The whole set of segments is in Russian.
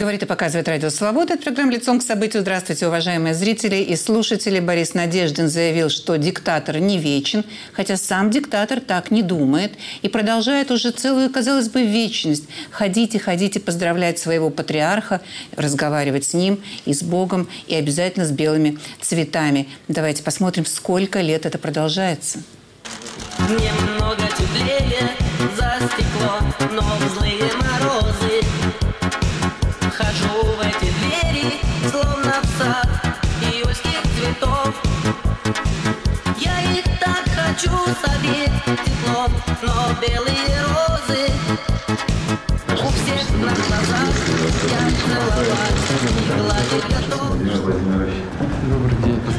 Говорит и показывает Радио Свобода. Это программа «Лицом к событию». Здравствуйте, уважаемые зрители и слушатели. Борис Надеждин заявил, что диктатор не вечен, хотя сам диктатор так не думает и продолжает уже целую, казалось бы, вечность ходить ходить и поздравлять своего патриарха, разговаривать с ним и с Богом, и обязательно с белыми цветами. Давайте посмотрим, сколько лет это продолжается. Немного теплее за стекло, но злые Хожу в эти двери, словно в сад июльских цветов. Я их так хочу согреть теплом, но белые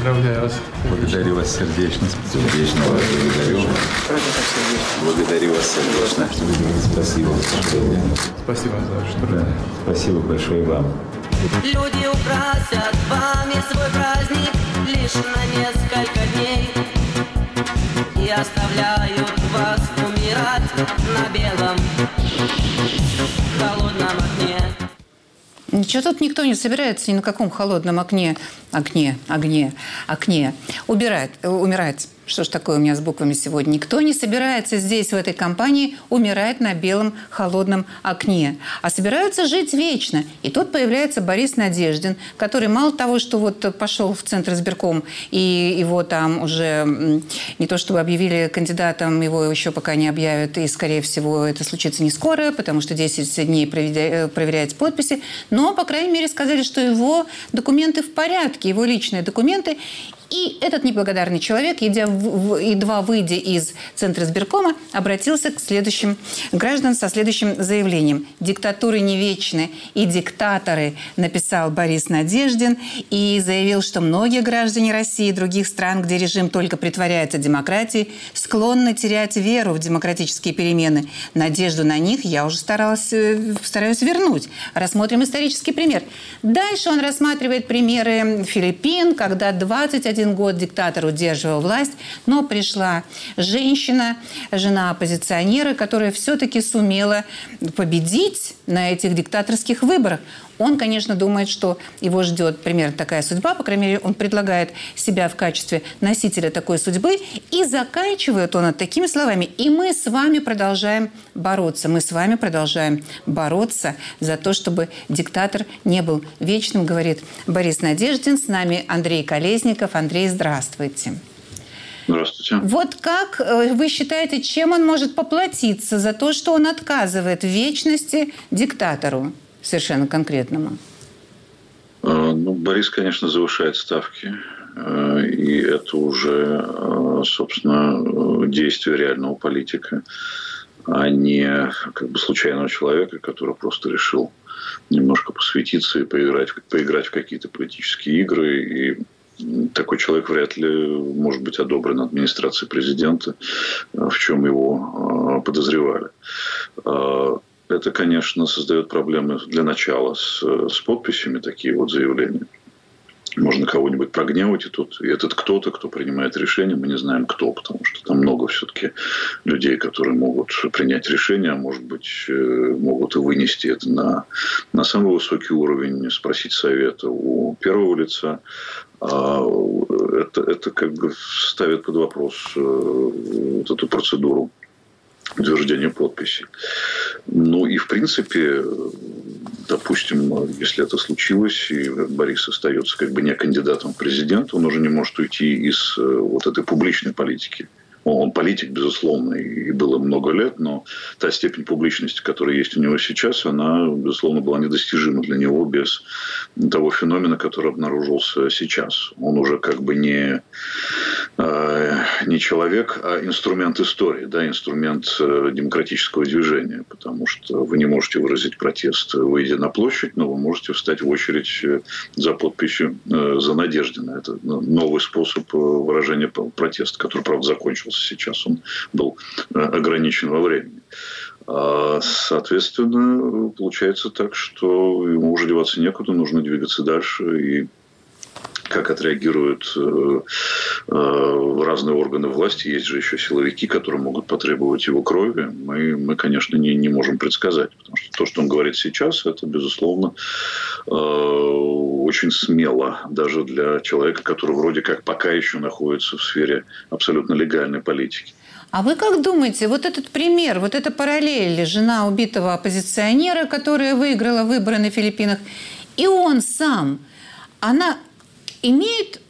поздравляю вас. Благодарю вас сердечно. Сердечно вас благодарю. Благодарю вас сердечно. Спасибо. Спасибо за что Да, спасибо большое вам. Люди украсят вами свой праздник лишь на несколько дней И оставляют вас умирать на белом Ничего тут никто не собирается ни на каком холодном окне, огне, огне, окне. Убирать, э, умирать. Что ж такое у меня с буквами сегодня? Никто не собирается здесь, в этой компании, умирать на белом холодном окне. А собираются жить вечно. И тут появляется Борис Надеждин, который мало того, что вот пошел в Центр избирком, и его там уже не то чтобы объявили кандидатом, его еще пока не объявят, и, скорее всего, это случится не скоро, потому что 10 дней э, проверяется подписи. Но, по крайней мере, сказали, что его документы в порядке, его личные документы. И этот неблагодарный человек, едя в- в- едва выйдя из Центра избиркома, обратился к следующим гражданам со следующим заявлением. «Диктатуры не вечны, и диктаторы», написал Борис Надеждин, и заявил, что многие граждане России и других стран, где режим только притворяется демократией, склонны терять веру в демократические перемены. Надежду на них я уже старалась, э, стараюсь вернуть. Рассмотрим исторический пример. Дальше он рассматривает примеры Филиппин, когда 21 год диктатор удерживал власть, но пришла женщина, жена оппозиционера, которая все-таки сумела победить на этих диктаторских выборах. Он, конечно, думает, что его ждет примерно такая судьба, по крайней мере, он предлагает себя в качестве носителя такой судьбы, и заканчивает он это такими словами. И мы с вами продолжаем бороться, мы с вами продолжаем бороться за то, чтобы диктатор не был вечным, говорит Борис Надеждин. С нами Андрей Колесников. Андрей, здравствуйте. Здравствуйте. Вот как э, вы считаете, чем он может поплатиться за то, что он отказывает в вечности диктатору совершенно конкретному? Э, Ну, Борис, конечно, завышает ставки. э, И это уже, э, собственно, действие реального политика, а не как бы случайного человека, который просто решил немножко посвятиться и поиграть, поиграть в какие-то политические игры. И такой человек вряд ли может быть одобрен администрацией президента, в чем его подозревали. Э, Это, конечно, создает проблемы для начала с, с подписями, такие вот заявления. Можно кого-нибудь прогневать, и тут и этот кто-то, кто принимает решение, мы не знаем кто, потому что там много все-таки людей, которые могут принять решение, а может быть, э, могут и вынести это на, на самый высокий уровень, спросить совета у первого лица. А это, это как бы ставит под вопрос э, вот эту процедуру утверждения подписи. Ну и в принципе, допустим, если это случилось, и Борис остается как бы не кандидатом в президент, он уже не может уйти из э, вот этой публичной политики. Он политик, безусловно, и было много лет, но та степень публичности, которая есть у него сейчас, она, безусловно, была недостижима для него без того феномена, который обнаружился сейчас. Он уже как бы не, э, не человек, а инструмент истории, да, инструмент э, демократического движения, потому что вы не можете выразить протест, выйдя на площадь, но вы можете встать в очередь э, за подписью за Надеждина. Это ну, новый способ выражения протеста, который, правда, закончился сейчас. Он был э, ограничен во времени. А, Соответственно, получается так, что ему уже деваться некуда, нужно двигаться дальше и как отреагируют э, э, разные органы власти. Есть же еще силовики, которые могут потребовать его крови. Мы, мы конечно, не, не можем предсказать. Потому что то, что он говорит сейчас, это, безусловно, э, очень смело. Даже для человека, который вроде как пока еще находится в сфере абсолютно легальной политики. А вы как думаете, вот этот пример, вот эта параллель, жена убитого оппозиционера, которая выиграла выборы на Филиппинах, и он сам, она имеет,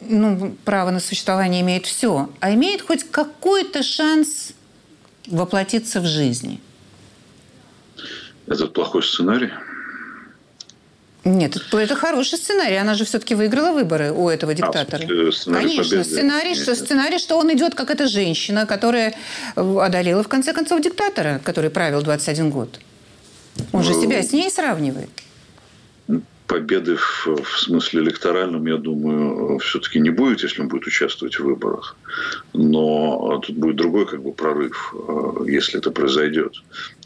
ну, право на существование имеет все, а имеет хоть какой-то шанс воплотиться в жизни? Это плохой сценарий? Нет, это, это хороший сценарий. Она же все-таки выиграла выборы у этого а, диктатора. А, сценарий Конечно, победы. сценарий, что, сценарий, что он идет как эта женщина, которая одолела в конце концов диктатора, который правил 21 год. Он же ну, себя с ней сравнивает победы в, в смысле электоральном, я думаю, все-таки не будет, если он будет участвовать в выборах. Но тут будет другой как бы прорыв, э, если это произойдет.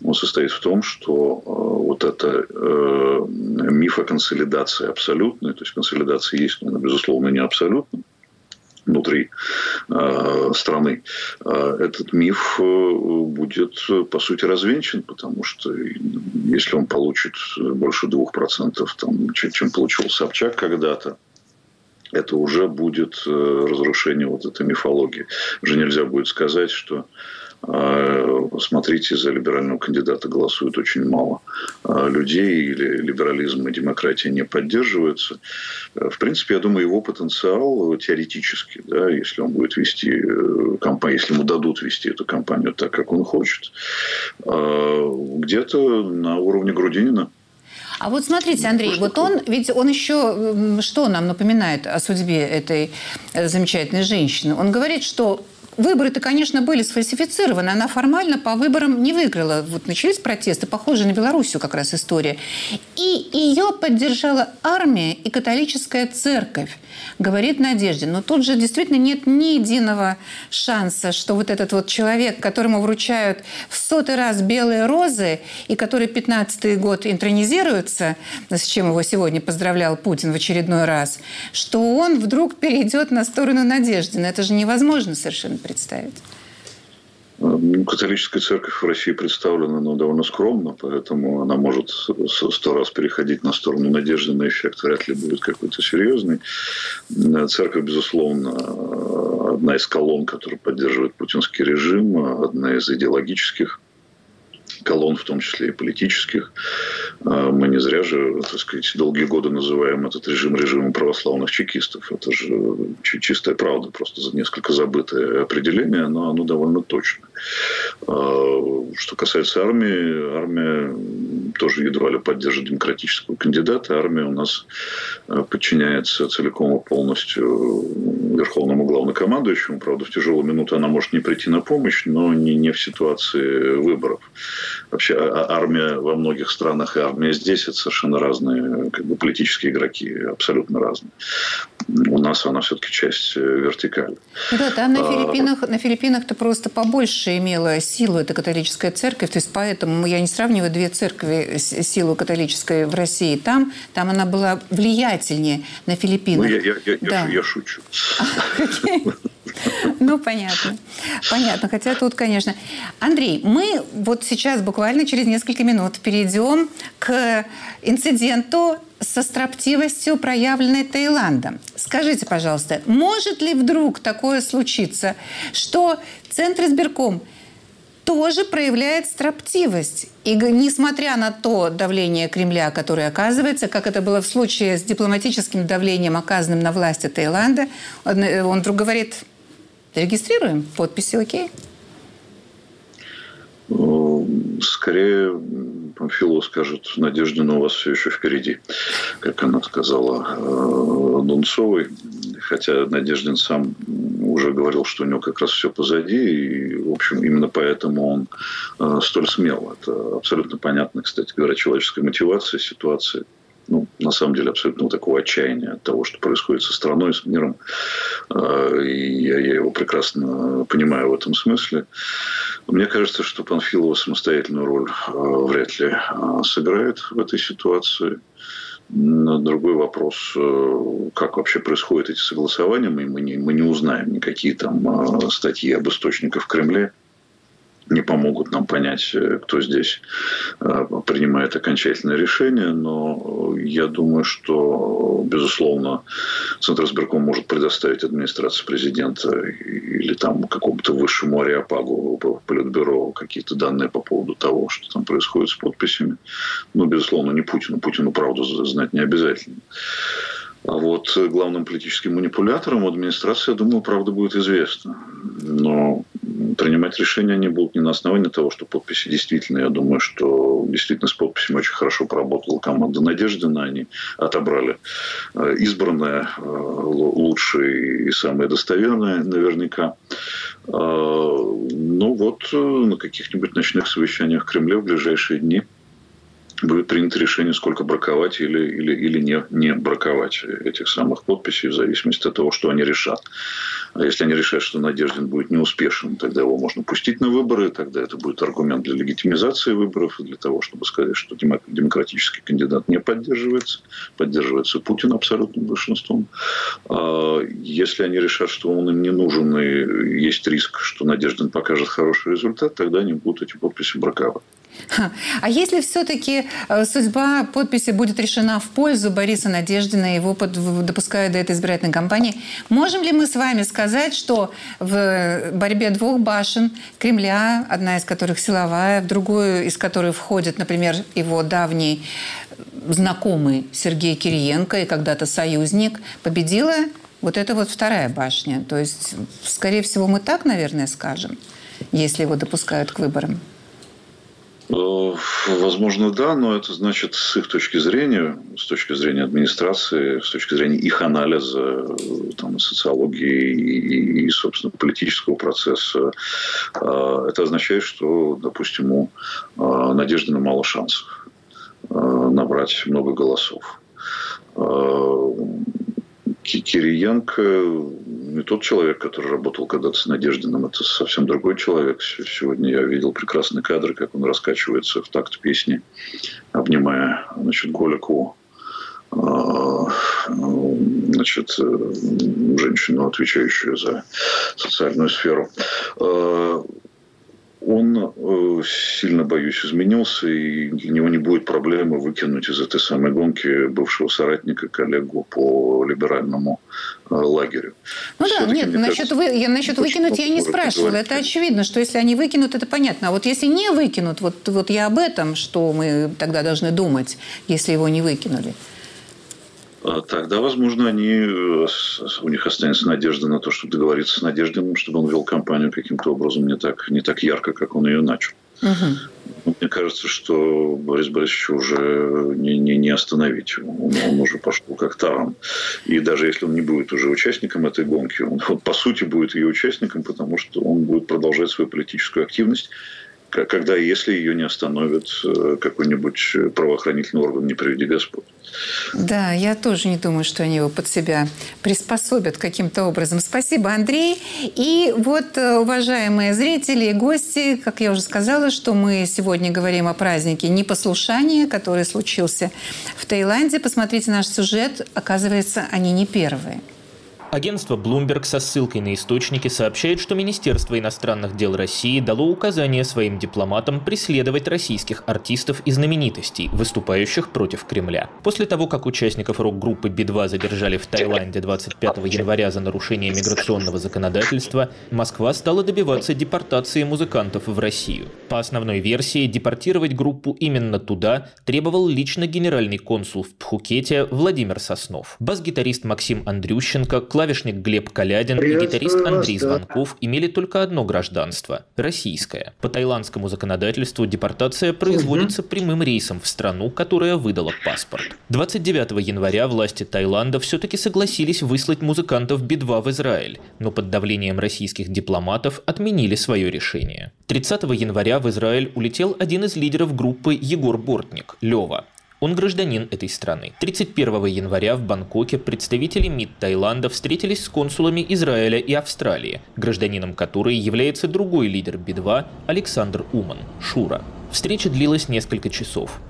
Он состоит в том, что э, вот это э, миф о консолидации абсолютной, то есть консолидация есть, но, безусловно, не абсолютная, внутри э, страны, э, этот миф э, будет, по сути, развенчан, потому что если он получит больше 2%, там, чем, чем получил Собчак когда-то, это уже будет разрушение вот этой мифологии. Уже нельзя будет сказать, что смотрите, за либерального кандидата голосует очень мало а, людей, или либерализм и демократия не поддерживаются. А, в принципе, я думаю, его потенциал теоретически, да, если он будет вести э, кампанию, если ему дадут вести эту кампанию так, как он хочет, где-то на уровне Грудинина. А вот смотрите, Андрей, вот он, ведь он еще что нам напоминает о судьбе этой э, замечательной женщины? Он говорит, что Выборы-то, конечно, были сфальсифицированы. Она формально по выборам не выиграла. Вот начались протесты, похожие на Белоруссию как раз история. И ее поддержала армия и католическая церковь, говорит Надежде. Но тут же действительно нет ни единого шанса, что вот этот вот человек, которому вручают в сотый раз белые розы, и который 15-й год интронизируется, с чем его сегодня поздравлял Путин в очередной раз, что он вдруг перейдет на сторону Надежды. Но это же невозможно совершенно представить? Ну, католическая церковь в России представлена ну, довольно скромно, поэтому она может сто раз переходить на сторону надежды на эффект, вряд ли будет какой-то серьезный. Церковь, безусловно, одна из колонн, которая поддерживает путинский режим, одна из идеологических колонн, в том числе и политических. А, мы не зря же, так сказать, долгие годы называем этот режим режимом православных чекистов. Это же чистая правда, просто за несколько забытое определение, но оно довольно точно. А, что касается армии, армия тоже едва ли поддержит демократического кандидата. Армия у нас а, подчиняется целиком и полностью верховному главнокомандующему. Правда, в тяжелую минуту она может не прийти на помощь, но не, не в ситуации выборов. Вообще армия во многих странах и армия здесь – это совершенно разные как бы, политические игроки, абсолютно разные. У нас она все-таки часть э, вертикали. Да, там на Филиппинах, на Филиппинах-то просто побольше имела силу эта католическая церковь, то есть поэтому я не сравниваю две церкви силу католической в России. Там, там она была влиятельнее на Филиппинах. Ну, я, я, я, да. я, я шучу. Ну, понятно. Понятно. Хотя тут, конечно... Андрей, мы вот сейчас буквально через несколько минут перейдем к инциденту со строптивостью, проявленной Таиландом. Скажите, пожалуйста, может ли вдруг такое случиться, что Центр избирком тоже проявляет строптивость. И несмотря на то давление Кремля, которое оказывается, как это было в случае с дипломатическим давлением, оказанным на власти Таиланда, он, он вдруг говорит, Регистрируем? Подписи окей? Ну, скорее, Памфилова скажет, Надеждина у вас все еще впереди, как она сказала э, Дунцовой. Хотя Надеждин сам уже говорил, что у него как раз все позади. И, в общем, именно поэтому он э, столь смел. Это абсолютно понятно, кстати говоря, человеческая мотивация ситуации ну, на самом деле, абсолютно такого отчаяния от того, что происходит со страной, с миром. А, и я, я его прекрасно понимаю в этом смысле. Мне кажется, что Панфилова самостоятельную роль а, вряд ли а, сыграет в этой ситуации. Другой вопрос, как вообще происходят эти согласования, мы, мы, не, мы не узнаем никакие там статьи об источниках в Кремле не помогут нам понять, э, кто здесь э, принимает окончательное решение, но я думаю, что, безусловно, Центр избирком может предоставить администрации президента или там какому-то высшему ариапагу Политбюро какие-то данные по поводу того, что там происходит с подписями. Но, безусловно, не Путину. Путину правду знать не обязательно. А вот главным политическим манипулятором администрации, я думаю, правда будет известна. Но принимать решения они будут не на основании того, что подписи действительно. Я думаю, что действительно с подписями очень хорошо поработала команда Надеждина. Они отобрали э, избранное, э, лучшее и самое достоверное наверняка. Э, ну вот на каких-нибудь ночных совещаниях в Кремле в ближайшие дни – будет принято решение, сколько браковать или, или, или не, не браковать этих самых подписей, в зависимости от того, что они решат. А если они решат, что Надеждин будет неуспешен, тогда его можно пустить на выборы, тогда это будет аргумент для легитимизации выборов для того, чтобы сказать, что демократический кандидат не поддерживается, поддерживается Путин абсолютным большинством. А если они решат, что он им не нужен и есть риск, что Надеждин покажет хороший результат, тогда они будут эти подписи браковать. А если все-таки э, судьба подписи будет решена в пользу Бориса Надеждина, его под, допускают до этой избирательной кампании, можем ли мы с вами сказать, что в борьбе двух башен Кремля, одна из которых силовая, в другую из которых входит, например, его давний знакомый Сергей Кириенко и когда-то союзник, победила вот эта вот вторая башня. То есть, скорее всего, мы так, наверное, скажем, если его допускают к выборам. Э, возможно, да, но это значит с их точки зрения, с точки зрения администрации, с точки зрения их анализа там, социологии и, собственно, политического процесса, э, это означает, что, допустим, у э, Надеждина мало шансов набрать много голосов. Кириенко не тот человек, который работал когда-то с Надеждиным, это совсем другой человек. Сегодня я видел прекрасные кадры, как он раскачивается в такт песни, обнимая значит, Голикову а, значит, женщину, отвечающую за социальную сферу. Он, э, сильно боюсь, изменился, и для него не будет проблемы выкинуть из этой самой гонки бывшего соратника, коллегу по либеральному э, лагерю. Ну да, нет, насчет, вы, я, насчет выкинуть я не спрашивала. Это очевидно, что если они выкинут, это понятно. А вот если не выкинут, вот, вот я об этом, что мы тогда должны думать, если его не выкинули. А тогда, возможно, они, э, у них останется надежда на то, чтобы договориться с Надеждиным, чтобы он вел кампанию каким-то образом не так, не так ярко, как он ее начал. Угу. Мне кажется, что Борис Борисович уже не, не, не остановить. Он, он уже пошел как таран. И даже если он не будет уже участником этой гонки, он, он по сути будет ее участником, потому что он будет продолжать свою политическую активность когда если ее не остановит э, какой-нибудь правоохранительный орган, не приведи Господь. Да, я тоже не думаю, что они его под себя приспособят каким-то образом. Спасибо, Андрей. И вот, э, уважаемые зрители и гости, как я уже сказала, что мы сегодня говорим о празднике непослушания, который случился в Таиланде. Посмотрите наш сюжет. Оказывается, они не первые. Агентство Bloomberg со ссылкой на источники сообщает, что Министерство иностранных дел России дало указание своим дипломатам преследовать российских артистов и знаменитостей, выступающих против Кремля. После того, как участников рок-группы Би-2 задержали в Таиланде 25 января за нарушение миграционного законодательства, Москва стала добиваться депортации музыкантов в Россию. По основной версии, депортировать группу именно туда требовал лично генеральный консул в Пхукете Владимир Соснов. Бас-гитарист Максим Андрющенко, клавишник Глеб Калядин и гитарист Андрей Звонков имели только одно гражданство – российское. По таиландскому законодательству депортация производится прямым рейсом в страну, которая выдала паспорт. 29 января власти Таиланда все-таки согласились выслать музыкантов Би-2 в Израиль, но под давлением российских дипломатов отменили свое решение. 30 января в Израиль улетел один из лидеров группы Егор Бортник – Лева. Он гражданин этой страны. 31 января в Бангкоке представители МИД Таиланда встретились с консулами Израиля и Австралии, гражданином которой является другой лидер Би-2 Александр Уман, Шура. Встреча длилась несколько часов.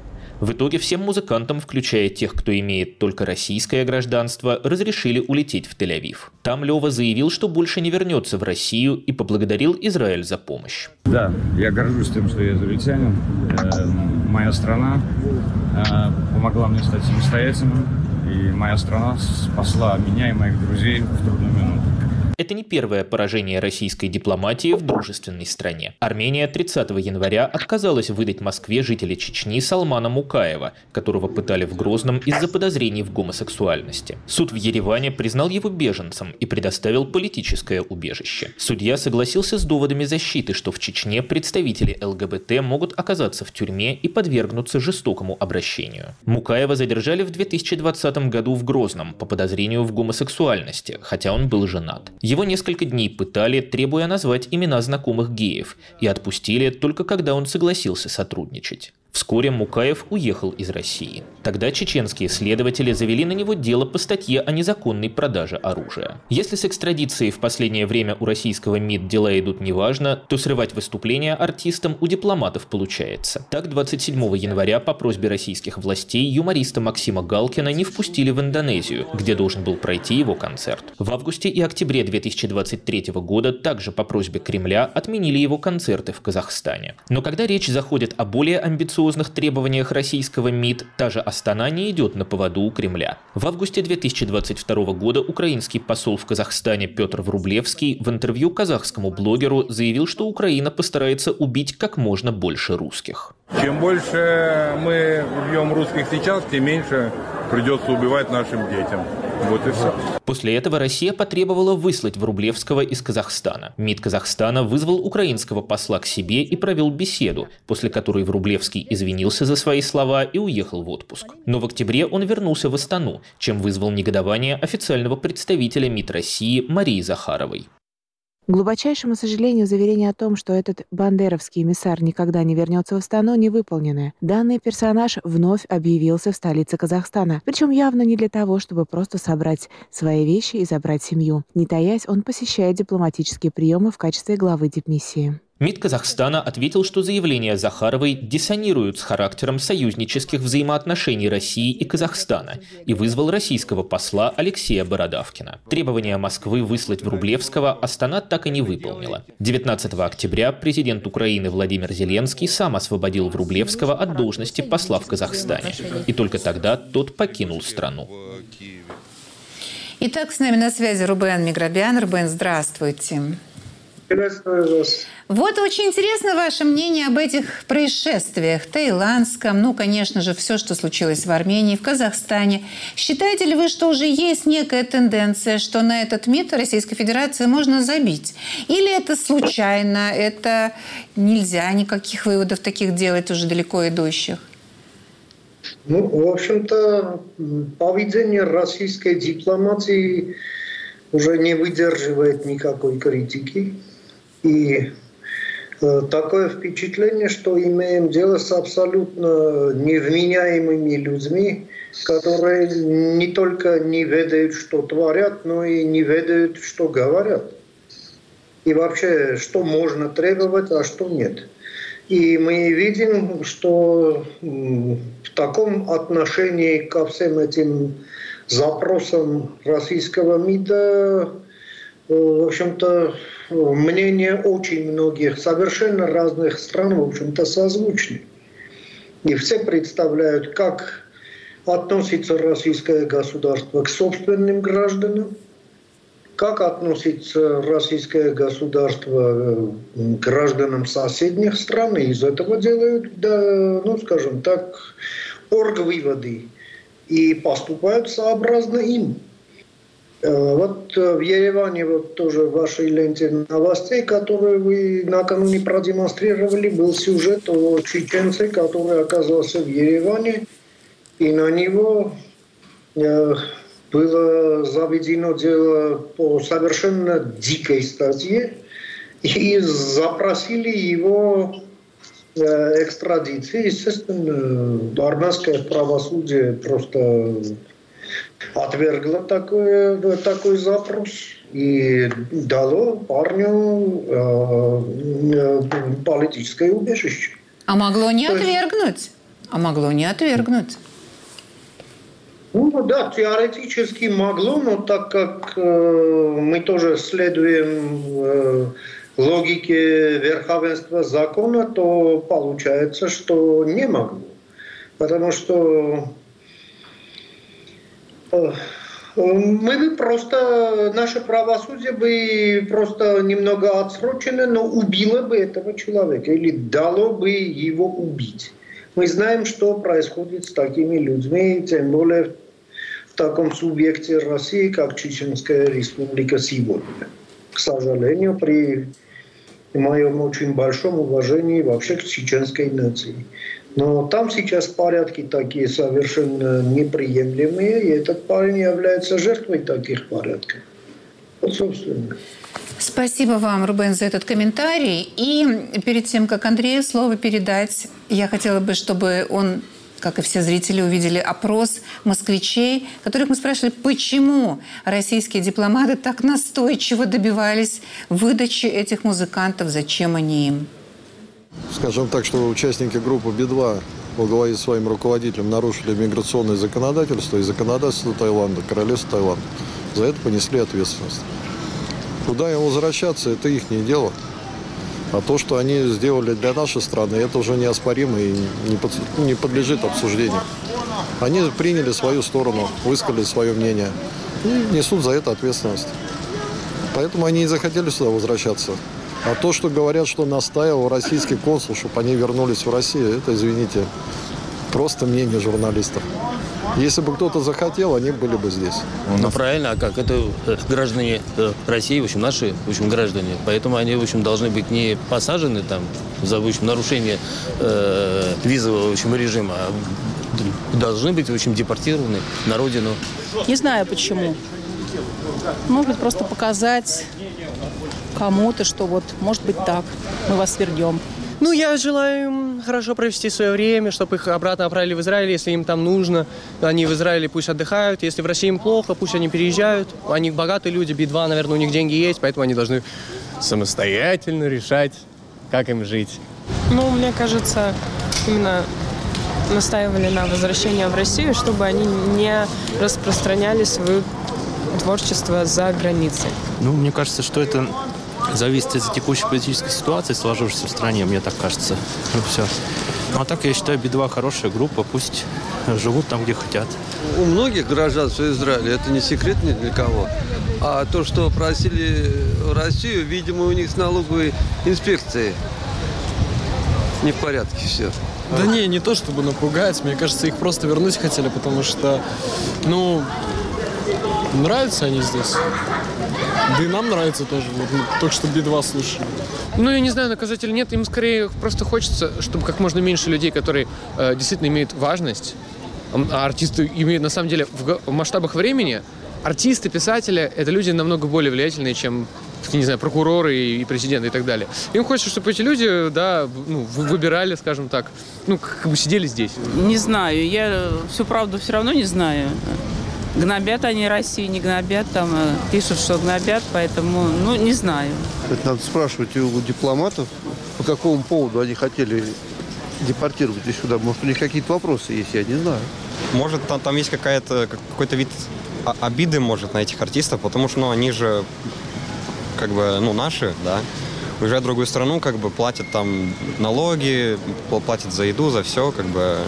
В итоге всем музыкантам, включая тех, кто имеет только российское гражданство, разрешили улететь в Тель-Авив. Там Лева заявил, что больше не вернется в Россию и поблагодарил Израиль за помощь. Да, я горжусь тем, что я израильтянин. Э, моя страна э, помогла мне стать самостоятельным, и моя страна спасла меня и моих друзей в трудную минуту. Это не первое поражение российской дипломатии в дружественной стране. Армения 30 января отказалась выдать Москве жителя Чечни Салмана Мукаева, которого пытали в Грозном из-за подозрений в гомосексуальности. Суд в Ереване признал его беженцем и предоставил политическое убежище. Судья согласился с доводами защиты, что в Чечне представители ЛГБТ могут оказаться в тюрьме и подвергнуться жестокому обращению. Мукаева задержали в 2020 году в Грозном по подозрению в гомосексуальности, хотя он был женат. Его несколько дней пытали, требуя назвать имена знакомых геев, и отпустили только когда он согласился сотрудничать. Вскоре Мукаев уехал из России. Тогда чеченские следователи завели на него дело по статье о незаконной продаже оружия. Если с экстрадицией в последнее время у российского МИД дела идут неважно, то срывать выступления артистам у дипломатов получается. Так, 27 января по просьбе российских властей юмориста Максима Галкина не впустили в Индонезию, где должен был пройти его концерт. В августе и октябре 2023 года также по просьбе Кремля отменили его концерты в Казахстане. Но когда речь заходит о более амбициозных амбициозных требованиях российского МИД, та же Астана не идет на поводу у Кремля. В августе 2022 года украинский посол в Казахстане Петр Врублевский в интервью казахскому блогеру заявил, что Украина постарается убить как можно больше русских. Чем больше мы убьем русских сейчас, тем меньше придется убивать нашим детям. Вот и все. После этого Россия потребовала выслать Врублевского из Казахстана. МИД Казахстана вызвал украинского посла к себе и провел беседу, после которой Врублевский извинился за свои слова и уехал в отпуск. Но в октябре он вернулся в Астану, чем вызвал негодование официального представителя МИД России Марии Захаровой. Глубочайшему сожалению, заверение о том, что этот бандеровский эмиссар никогда не вернется в Астану, не выполнены. Данный персонаж вновь объявился в столице Казахстана. Причем явно не для того, чтобы просто собрать свои вещи и забрать семью. Не таясь, он посещает дипломатические приемы в качестве главы дипмиссии. МИД Казахстана ответил, что заявления Захаровой диссонируют с характером союзнических взаимоотношений России и Казахстана и вызвал российского посла Алексея Бородавкина. Требования Москвы выслать Врублевского Астана так и не выполнила. 19 октября президент Украины Владимир Зеленский сам освободил Врублевского от должности посла в Казахстане. И только тогда тот покинул страну. Итак, с нами на связи Рубен Миграбян. Рубен, здравствуйте. Приветствую вас. Вот очень интересно ваше мнение об этих происшествиях. Таиландском, ну, конечно же, все, что случилось в Армении, в Казахстане. Считаете ли вы, что уже есть некая тенденция, что на этот мит Российской Федерации можно забить? Или это случайно, это нельзя никаких выводов таких делать уже далеко идущих? Ну, в общем-то, поведение российской дипломатии уже не выдерживает никакой критики. И э, такое впечатление, что имеем дело с абсолютно невменяемыми людьми, которые не только не ведают, что творят, но и не ведают, что говорят. И вообще, что можно требовать, а что нет. И мы видим, что в таком отношении ко всем этим запросам российского МИДа, в общем-то, мнения очень многих совершенно разных стран, в общем-то, созвучны. И все представляют, как относится российское государство к собственным гражданам, как относится российское государство к гражданам соседних стран, и из этого делают, да, ну, скажем так, орг-выводы и поступают сообразно им. Э, вот э, в Ереване, вот тоже в вашей ленте новостей, которые вы накануне продемонстрировали, был сюжет о чеченце, который оказался в Ереване, и на него э, было заведено дело по совершенно дикой статье, и запросили его экстрадиции. Естественно, армянское правосудие просто отвергло такой, такой запрос и дало парню э, политическое убежище. А могло не отвергнуть? А могло не отвергнуть. Ну да, теоретически могло, но так как э, мы тоже следуем э, логике верховенства закона, то получается, что не могло. Потому что э, мы бы просто, наше правосудие бы просто немного отсрочено, но убило бы этого человека или дало бы его убить. Мы знаем, что происходит с такими людьми, тем более в таком субъекте России, как Чеченская республика сегодня. К сожалению, при моем очень большом уважении вообще к чеченской нации. Но там сейчас порядки такие совершенно неприемлемые, и этот парень является жертвой таких порядков. Вот, собственно. Спасибо вам, Рубен, за этот комментарий. И перед тем, как Андрею слово передать, я хотела бы, чтобы он как и все зрители, увидели опрос москвичей, которых мы спрашивали, почему российские дипломаты так настойчиво добивались выдачи этих музыкантов, зачем они им. Скажем так, что участники группы Би-2 во главе с своим руководителем нарушили миграционное законодательство и законодательство Таиланда, королевство Таиланд. За это понесли ответственность. Куда им возвращаться, это их не дело. А то, что они сделали для нашей страны, это уже неоспоримо и не, под, не подлежит обсуждению. Они приняли свою сторону, высказали свое мнение и несут за это ответственность. Поэтому они и захотели сюда возвращаться. А то, что говорят, что настаивал российский консул, чтобы они вернулись в Россию, это, извините, просто мнение журналистов. Если бы кто-то захотел, они были бы здесь. Ну, правильно, а как? Это э, граждане э, России, в общем, наши, в общем, граждане. Поэтому они, в общем, должны быть не посажены там за, в общем, нарушение э, визового, в общем, режима, а должны быть, в общем, депортированы на родину. Не знаю почему. Может быть, просто показать кому-то, что вот, может быть, так, мы вас вернем. Ну, я желаю им хорошо провести свое время, чтобы их обратно отправили в Израиль, если им там нужно. Они в Израиле пусть отдыхают. Если в России им плохо, пусть они переезжают. Они богатые люди, Би-2, наверное, у них деньги есть, поэтому они должны самостоятельно решать, как им жить. Ну, мне кажется, именно настаивали на возвращении в Россию, чтобы они не распространяли свое творчество за границей. Ну, мне кажется, что это зависит от текущей политической ситуации, сложившейся в стране, мне так кажется. Ну, все. Ну, а так, я считаю, Би-2 хорошая группа, пусть живут там, где хотят. У многих гражданство Израиля, это не секрет ни для кого. А то, что просили Россию, видимо, у них с налоговой инспекцией не в порядке все. Да не, не то чтобы напугать, мне кажется, их просто вернуть хотели, потому что, ну, нравятся они здесь. Да и нам нравится тоже. Вот мы только что Би-2 слушали. Ну, я не знаю, наказать или нет. Им скорее просто хочется, чтобы как можно меньше людей, которые э, действительно имеют важность, а артисты имеют на самом деле в, в масштабах времени, артисты, писатели — это люди намного более влиятельные, чем не знаю, прокуроры и президенты и так далее. Им хочется, чтобы эти люди, да, ну, выбирали, скажем так, ну, как бы сидели здесь. Не знаю, я всю правду все равно не знаю. Гнобят они Россию, не гнобят, там э, пишут, что гнобят, поэтому, ну, не знаю. Это надо спрашивать у дипломатов, по какому поводу они хотели депортировать их сюда. Может, у них какие-то вопросы есть, я не знаю. Может, там, там есть какая-то, какой-то вид обиды, может, на этих артистов, потому что, ну, они же, как бы, ну, наши, да, уезжают в другую страну, как бы платят там налоги, платят за еду, за все, как бы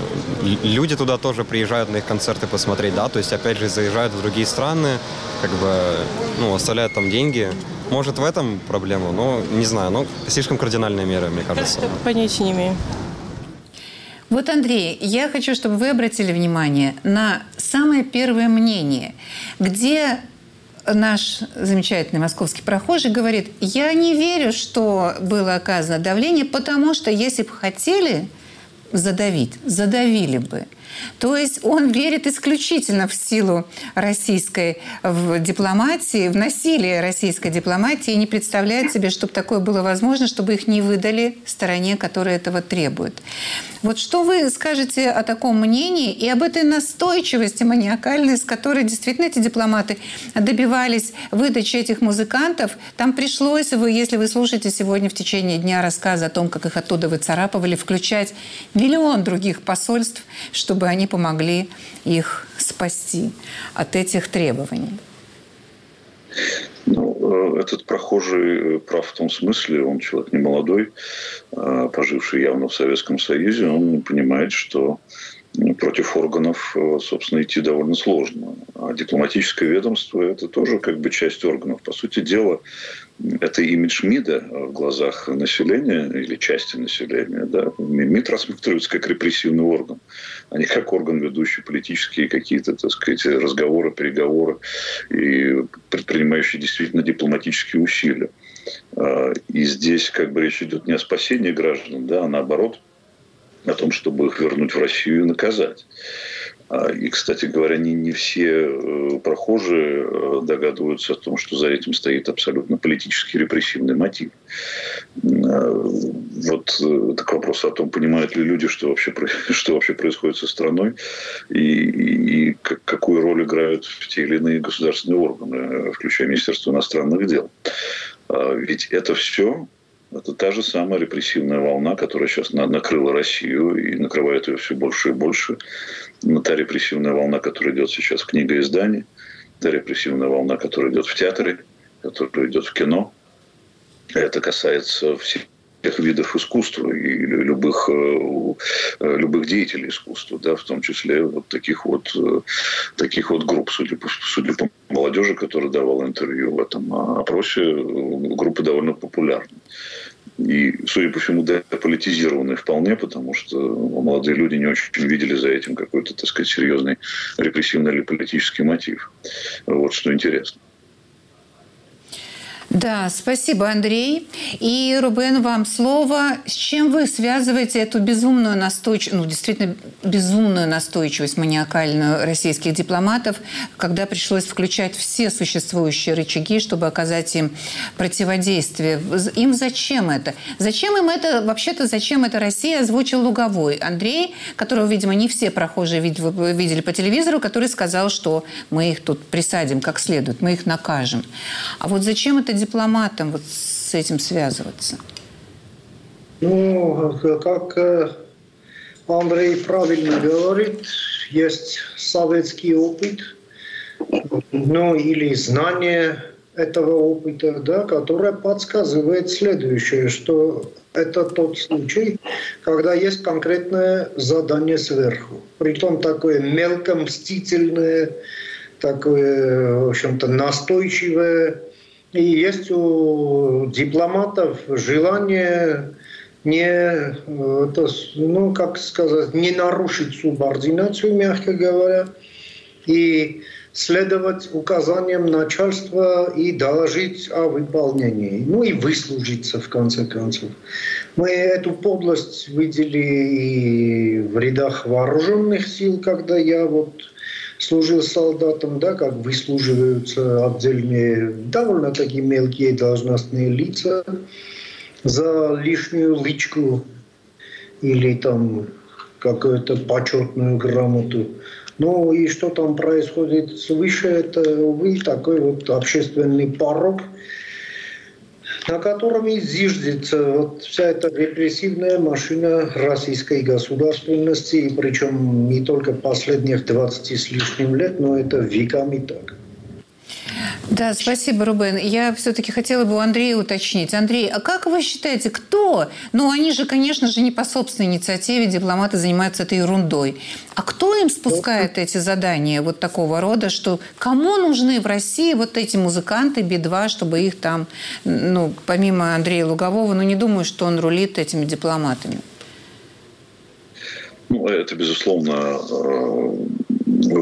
люди туда тоже приезжают на их концерты посмотреть, да, то есть опять же заезжают в другие страны, как бы, ну, оставляют там деньги. Может, в этом проблема, но не знаю, ну, слишком кардинальные меры, мне кажется. Понятия не имею. Вот, Андрей, я хочу, чтобы вы обратили внимание на самое первое мнение, где наш замечательный московский прохожий говорит, я не верю, что было оказано давление, потому что если бы хотели задавить, задавили бы. То есть он верит исключительно в силу российской в дипломатии, в насилие российской дипломатии и не представляет себе, чтобы такое было возможно, чтобы их не выдали стороне, которая этого требует. Вот что вы скажете о таком мнении и об этой настойчивости маниакальной, с которой действительно эти дипломаты добивались выдачи этих музыкантов? Там пришлось, вы, если вы слушаете сегодня в течение дня рассказы о том, как их оттуда выцарапывали, включать миллион других посольств, чтобы они помогли их спасти от этих требований. Ну, э, этот прохожий прав в том смысле, он человек не молодой, а поживший явно в Советском Союзе, он понимает, что против органов, э, собственно, идти довольно сложно. А дипломатическое ведомство – это тоже как бы часть органов. По сути дела, это имидж МИДа в глазах населения или части населения. Да? МИД рассматривается как репрессивный орган, а не как орган, ведущий политические какие-то, так сказать, разговоры, переговоры и предпринимающий действительно дипломатические усилия. А, и здесь как бы речь идет не о спасении граждан, да, а наоборот о том, чтобы их вернуть в Россию и наказать. А, и, кстати говоря, не, не все э, прохожие э, догадываются о том, что за этим стоит абсолютно политический репрессивный мотив. А, вот э, так вопрос о том, понимают ли люди, что вообще, что вообще происходит со страной и, и, и какую роль играют те или иные государственные органы, включая Министерство иностранных дел. А, ведь это все это та же самая репрессивная волна, которая сейчас накрыла Россию и накрывает ее все больше и больше. Та репрессивная волна, которая идет сейчас в книгоиздании, та репрессивная волна, которая идет в театре, которая идет в кино. Это касается всех всех видов искусства и любых, э, э, любых деятелей искусства, да, в том числе вот таких вот, э, таких вот групп, судя по, судя по молодежи, которая давала интервью в этом опросе, группы довольно популярны. И, судя по всему, деполитизированные вполне, потому что молодые люди не очень видели за этим какой-то, так сказать, серьезный репрессивный или политический мотив. Вот что интересно. Да, спасибо, Андрей. И, Рубен, вам слово. С чем вы связываете эту безумную настойчивость, ну, действительно безумную настойчивость маниакальную российских дипломатов, когда пришлось включать все существующие рычаги, чтобы оказать им противодействие? Им зачем это? Зачем им это? Вообще-то, зачем это Россия озвучил Луговой? Андрей, которого, видимо, не все прохожие видели по телевизору, который сказал, что мы их тут присадим как следует, мы их накажем. А вот зачем это дипломатам вот с этим связываться? Ну, как э, Андрей правильно говорит, есть советский опыт, ну или знание этого опыта, да, которое подсказывает следующее, что это тот случай, когда есть конкретное задание сверху. Притом такое мелко мстительное, такое, в общем-то, настойчивое, и есть у дипломатов желание не, это, ну, как сказать, не нарушить субординацию, мягко говоря, и следовать указаниям начальства и доложить о выполнении, ну и выслужиться в конце концов. Мы эту подлость видели и в рядах вооруженных сил, когда я вот служил солдатом, да, как выслуживаются отдельные довольно-таки мелкие должностные лица за лишнюю личку или там какую-то почетную грамоту. Ну и что там происходит свыше, это, увы, такой вот общественный порог – на котором зиждется вот вся эта репрессивная машина российской государственности, и причем не только последних 20 с лишним лет, но это веками так. Да, спасибо, Рубен. Я все-таки хотела бы у Андрея уточнить. Андрей, а как вы считаете, кто? Ну, они же, конечно же, не по собственной инициативе дипломаты занимаются этой ерундой. А кто им спускает эти задания вот такого рода, что кому нужны в России вот эти музыканты Би-2, чтобы их там, ну, помимо Андрея Лугового, ну, не думаю, что он рулит этими дипломатами. Ну, это, безусловно,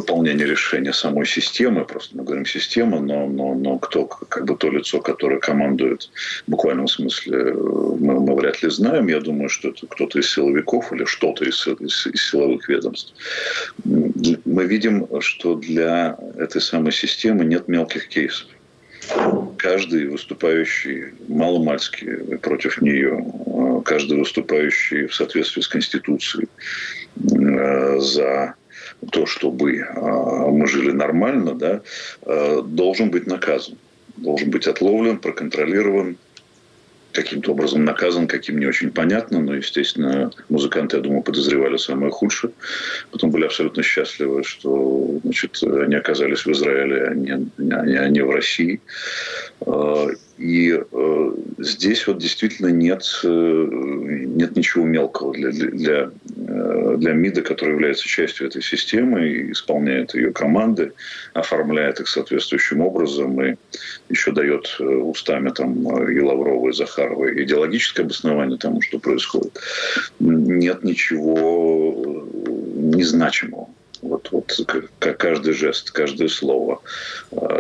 э, выполнения решения самой системы, просто мы говорим система, но, но, но кто, как бы то лицо, которое командует в буквальном смысле, мы, мы вряд ли знаем. Я думаю, что это кто-то из силовиков или что-то из, из, из силовых ведомств. Мы видим, что для этой самой системы нет мелких кейсов каждый выступающий маломальски против нее, каждый выступающий в соответствии с Конституцией э, за то, чтобы э, мы жили нормально, да, э, должен быть наказан, должен быть отловлен, проконтролирован, каким-то образом наказан, каким не очень понятно, но, естественно, музыканты, я думаю, подозревали самое худшее. Потом были абсолютно счастливы, что значит, они оказались в Израиле, а не, а не в России. И э, здесь вот действительно нет, э, нет ничего мелкого для, для, э, для МИДа, который является частью этой системы и исполняет ее команды, оформляет их соответствующим образом и еще дает устами там, и Лаврова, и Захарова идеологическое обоснование тому, что происходит. Нет ничего незначимого. Вот, вот каждый жест, каждое слово,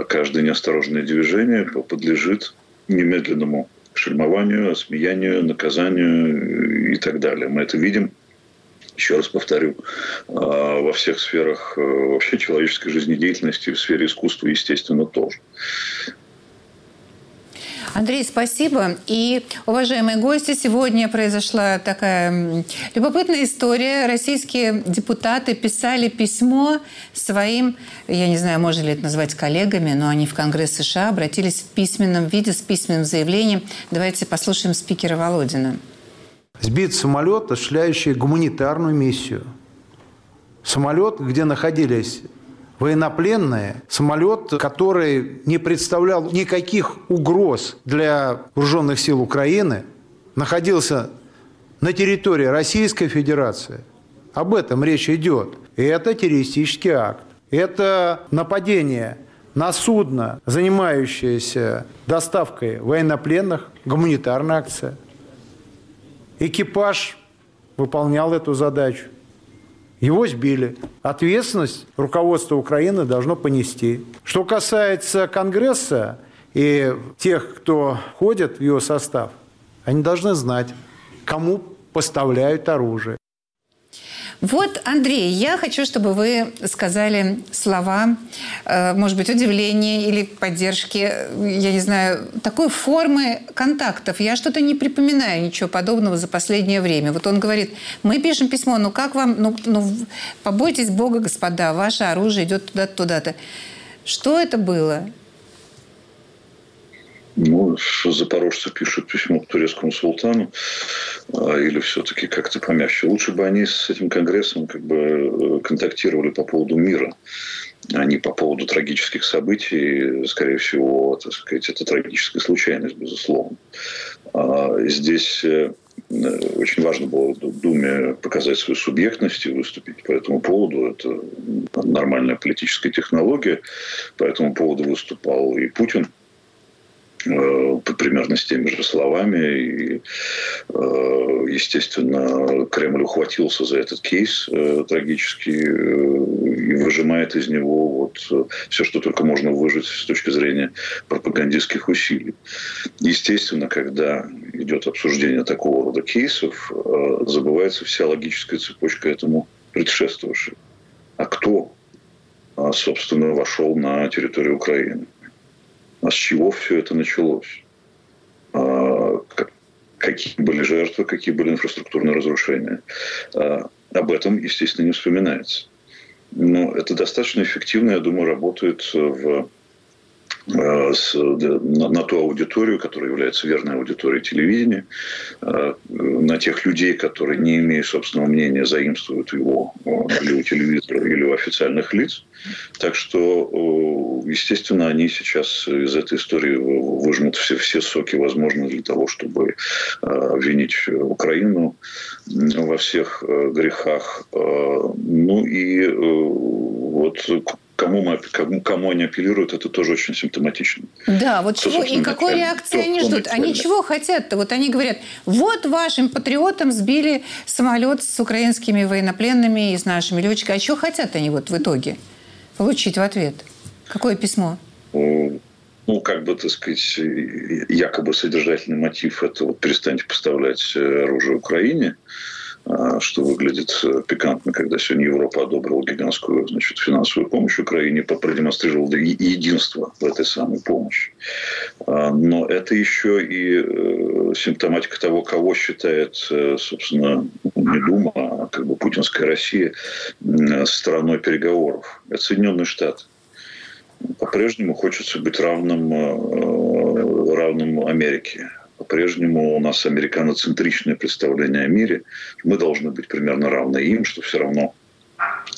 каждое неосторожное движение подлежит немедленному шельмованию, осмеянию, наказанию и так далее. Мы это видим еще раз повторю, а, во всех сферах э, вообще человеческой жизнедеятельности, в сфере искусства, естественно, тоже. Андрей, спасибо. И, уважаемые гости, сегодня произошла такая любопытная история. Российские депутаты писали письмо своим, я не знаю, можно ли это назвать коллегами, но они в Конгресс США обратились в письменном виде, с письменным заявлением. Давайте послушаем спикера Володина. Сбит самолет, осуществляющий гуманитарную миссию. Самолет, где находились военнопленные, самолет, который не представлял никаких угроз для вооруженных сил Украины, находился на территории Российской Федерации. Об этом речь идет. И это террористический акт. Это нападение на судно, занимающееся доставкой военнопленных, гуманитарная акция. Экипаж выполнял эту задачу. Его сбили. Ответственность руководство Украины должно понести. Что касается Конгресса и тех, кто входит в его состав, они должны знать, кому поставляют оружие. Вот, Андрей, я хочу, чтобы вы сказали слова, э, может быть, удивления или поддержки, я не знаю, такой формы контактов. Я что-то не припоминаю ничего подобного за последнее время. Вот он говорит, мы пишем письмо, ну как вам, ну, ну побойтесь Бога, господа, ваше оружие идет туда-то, туда-то. Что это было? Ну, запорожцы пишут письмо к турецкому султану, а, или все-таки как-то помягче. Лучше бы они с этим конгрессом как бы э, контактировали по поводу мира, а не по поводу трагических событий. Скорее всего, так сказать, это трагическая случайность, безусловно. А здесь э, очень важно было Думе показать свою субъектность и выступить по этому поводу. Это нормальная политическая технология. По этому поводу выступал и Путин – Э, примерно с теми же словами. И, э, естественно, Кремль ухватился за этот кейс э, трагический и выжимает из него вот все, что только можно выжить с точки зрения пропагандистских усилий. Естественно, когда идет обсуждение такого рода кейсов, забывается вся логическая цепочка этому предшествовавшей. А кто, собственно, вошел на территорию Украины? А с чего все это началось? А, какие были жертвы, какие были инфраструктурные разрушения? А, об этом, естественно, не вспоминается. Но это достаточно эффективно, я думаю, работает в с, на, на ту аудиторию, которая является верной аудиторией телевидения, э, на тех людей, которые, не имея собственного мнения, заимствуют его э, или у телевизора, или у официальных лиц. Так что, естественно, они сейчас из этой истории выжмут все, все соки возможные для того, чтобы обвинить Украину во всех грехах. Ну и вот кому, мы, кому, кому они апеллируют, это тоже очень симптоматично. Да, вот Кто, чего и какой реакции они ждут? Они чего хотят-то? Вот они говорят, вот вашим патриотам сбили самолет с украинскими военнопленными и с нашими летчиками. А чего хотят они вот в итоге получить в ответ? Какое письмо? ну, как бы, так сказать, якобы содержательный мотив – это вот перестаньте поставлять оружие Украине. А, что выглядит э, пикантно, когда сегодня Европа одобрила гигантскую значит, финансовую помощь Украине, продемонстрировала единство в этой самой помощи. А, но это еще и э, симптоматика того, кого считает, э, собственно, не Дума, а как бы путинская Россия стороной переговоров. Это Соединенные Штаты. По-прежнему хочется быть равным, равным Америке по-прежнему у нас американоцентричное представление о мире. Мы должны быть примерно равны им, что все равно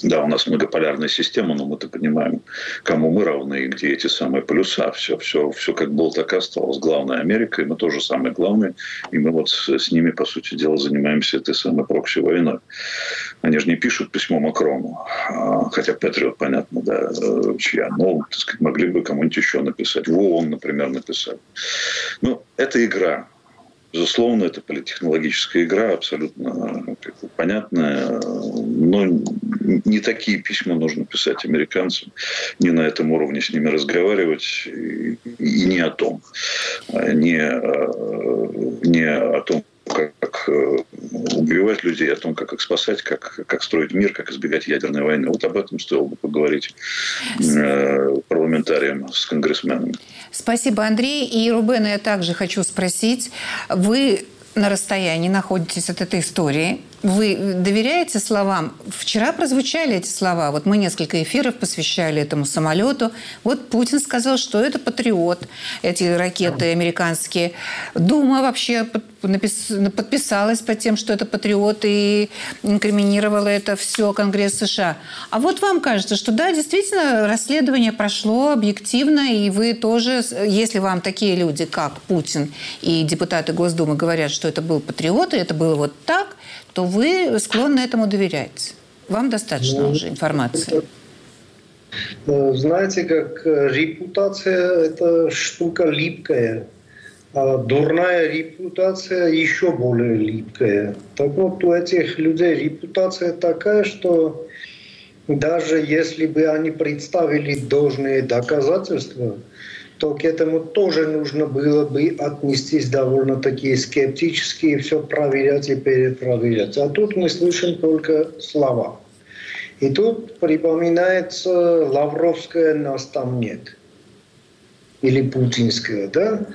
да, у нас многополярная система, но мы-то понимаем, кому мы равны и где эти самые полюса. Все, все, все как было, так и осталось. Главная Америка, и мы тоже самые главные. И мы вот с, ними, по сути дела, занимаемся этой самой прокси-войной. Они же не пишут письмо Макрону, а, хотя Патриот, понятно, да, э, чья. Но, так сказать, могли бы кому-нибудь еще написать. В ООН, например, написать. Ну, это игра. Безусловно, это политтехнологическая игра, абсолютно как бы, понятная. Но не такие письма нужно писать американцам, не на этом уровне с ними разговаривать, и, и не о том. А не, а, не о том, как э, убивать людей, о том, как их спасать, как, как строить мир, как избегать ядерной войны. Вот об этом стоило бы поговорить э, парламентариям с конгрессменами. Спасибо, Андрей. И Рубена я также хочу спросить. Вы на расстоянии находитесь от этой истории. Вы доверяете словам? Вчера прозвучали эти слова. Вот мы несколько эфиров посвящали этому самолету. Вот Путин сказал, что это патриот, эти ракеты американские. Дума вообще подписалась под тем, что это патриот, и инкриминировала это все Конгресс США. А вот вам кажется, что да, действительно, расследование прошло объективно, и вы тоже, если вам такие люди, как Путин и депутаты Госдумы говорят, что это был патриот, и это было вот так, то вы склонны этому доверять. Вам достаточно ну, уже информации. Э, знаете, как э, репутация – это штука липкая. А дурная репутация еще более липкая. Так вот, у этих людей репутация такая, что даже если бы они представили должные доказательства – то к этому тоже нужно было бы отнестись довольно-таки скептически и все проверять и перепроверять. А тут мы слышим только слова. И тут припоминается Лавровская «нас там нет» или путинская, да?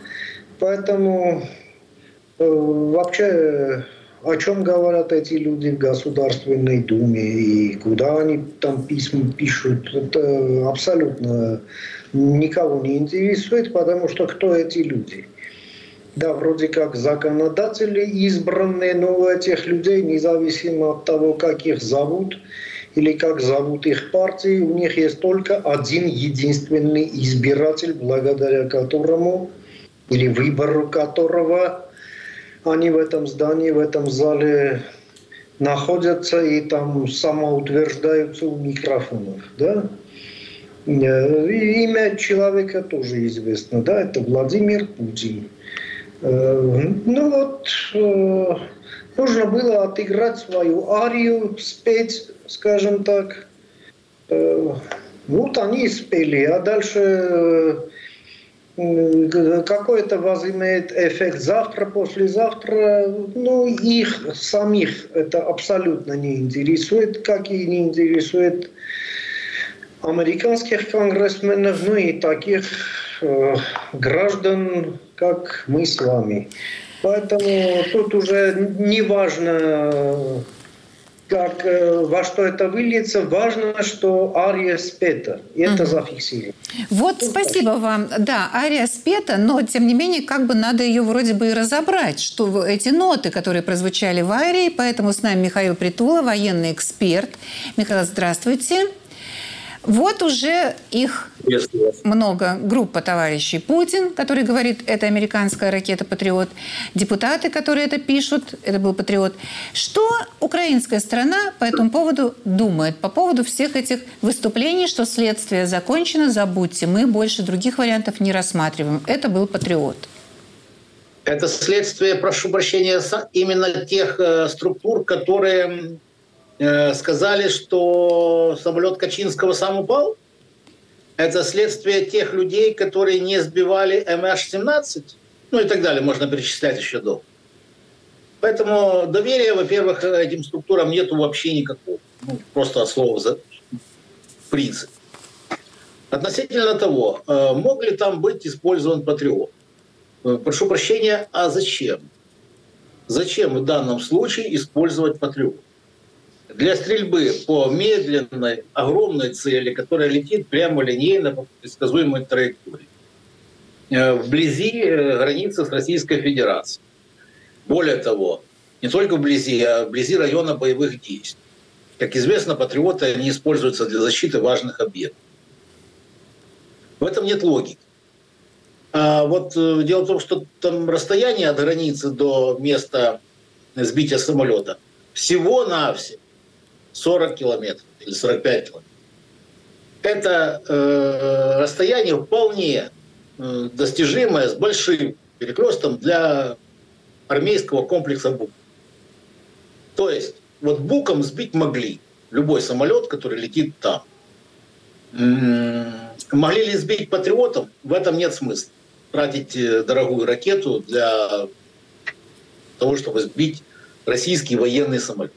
Поэтому э, вообще о чем говорят эти люди в Государственной Думе и куда они там письма пишут, это абсолютно никого не интересует, потому что кто эти люди? Да, вроде как законодатели избранные, но этих людей, независимо от того, как их зовут или как зовут их партии, у них есть только один единственный избиратель, благодаря которому или выбору которого они в этом здании, в этом зале находятся и там самоутверждаются у микрофонов. Да? Э, имя человека тоже известно, да, это Владимир Путин. Э, ну вот, э, нужно было отыграть свою арию, спеть, скажем так. Вот они и спели, а дальше какой это возымеет эффект завтра, послезавтра, ну, их самих это абсолютно не интересует, как и не интересует американских конгрессменов, ну и таких э, граждан, как мы с вами. Поэтому тут уже не важно, как, э, во что это выльется, важно, что ария спета. И это угу. зафиксировано. Вот, тут спасибо так. вам. Да, ария спета, но, тем не менее, как бы надо ее вроде бы и разобрать, что эти ноты, которые прозвучали в арии, поэтому с нами Михаил Притула, военный эксперт. Михаил, здравствуйте. Вот уже их много. Группа товарищей Путин, который говорит, это американская ракета «Патриот». Депутаты, которые это пишут, это был «Патриот». Что украинская страна по этому поводу думает? По поводу всех этих выступлений, что следствие закончено, забудьте, мы больше других вариантов не рассматриваем. Это был «Патриот». Это следствие, прошу прощения, именно тех э, структур, которые э, сказали, что самолет Качинского сам упал? Это следствие тех людей, которые не сбивали МH17? Ну и так далее, можно перечислять еще до. Поэтому доверия, во-первых, этим структурам нету вообще никакого. Ну, просто от слова за принцип. Относительно того, э, мог ли там быть использован патриот? Э, прошу прощения, а зачем? Зачем в данном случае использовать патриот? Для стрельбы по медленной, огромной цели, которая летит прямо линейно по предсказуемой траектории, э, вблизи э, границы с Российской Федерацией. Более того, не только вблизи, а вблизи района боевых действий. Как известно, патриоты они используются для защиты важных объектов. В этом нет логики. А вот э, дело в том, что там расстояние от границы до места сбития самолета всего-навсего 40 километров или 45 километров. Это э, расстояние вполне э, достижимое с большим перекрестом для армейского комплекса БУК. То есть вот БУКом сбить могли любой самолет, который летит там. Могли ли сбить патриотом? В этом нет смысла тратить э, дорогую ракету для того, чтобы сбить российский военный самолет.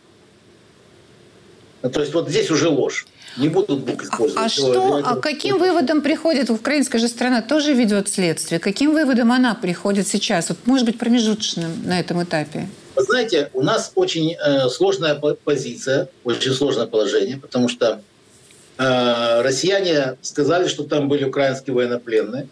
Ну, то есть вот здесь уже ложь. Не будут БУК использовать. А что, а каким выводом приходит, украинская же страна тоже ведет следствие, каким выводом она приходит сейчас, вот, может быть, промежуточным на этом этапе? Вы знаете, у нас очень э, сложная позиция, очень сложное положение, потому что э, россияне сказали, что там были украинские военнопленные,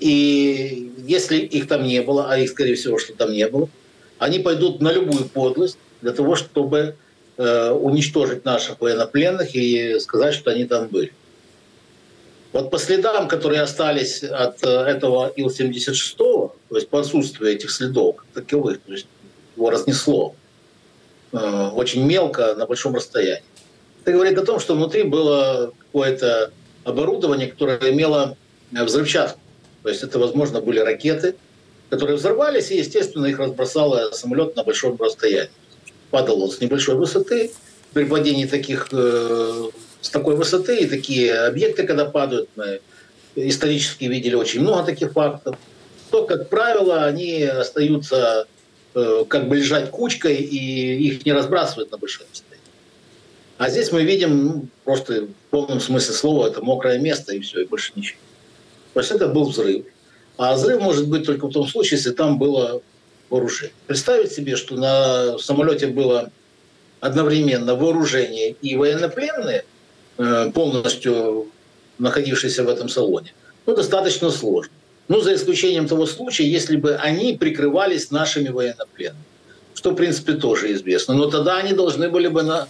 и если их там не было, а их, скорее всего, что там не было, они пойдут на любую подлость для того, чтобы уничтожить наших военнопленных и сказать, что они там были. Вот по следам, которые остались от э, этого Ил-76, то есть по отсутствию этих следов таковых, то есть его разнесло э, очень мелко на большом расстоянии. Это говорит о том, что внутри было какое-то оборудование, которое имело э, взрывчатку. То есть это, возможно, были ракеты, которые взорвались, и, естественно, их разбросало самолет на большом расстоянии. Падал он с небольшой высоты. При падении таких, э, с такой высоты и такие объекты, когда падают, мы исторически видели очень много таких фактов, то, как правило, они остаются э, как бы лежать кучкой, и их не разбрасывают на большое расстояние. А здесь мы видим ну, просто в полном смысле слова, это мокрое место, и все, и больше ничего. То есть это был взрыв. А взрыв может быть только в том случае, если там было вооружение. Представить себе, что на самолете было одновременно вооружение и военнопленные, э, полностью находившиеся в этом салоне, ну, достаточно сложно. Ну, за исключением того случая, если бы они прикрывались нашими военнопленными, что, в принципе, тоже известно. Но тогда они должны были бы на,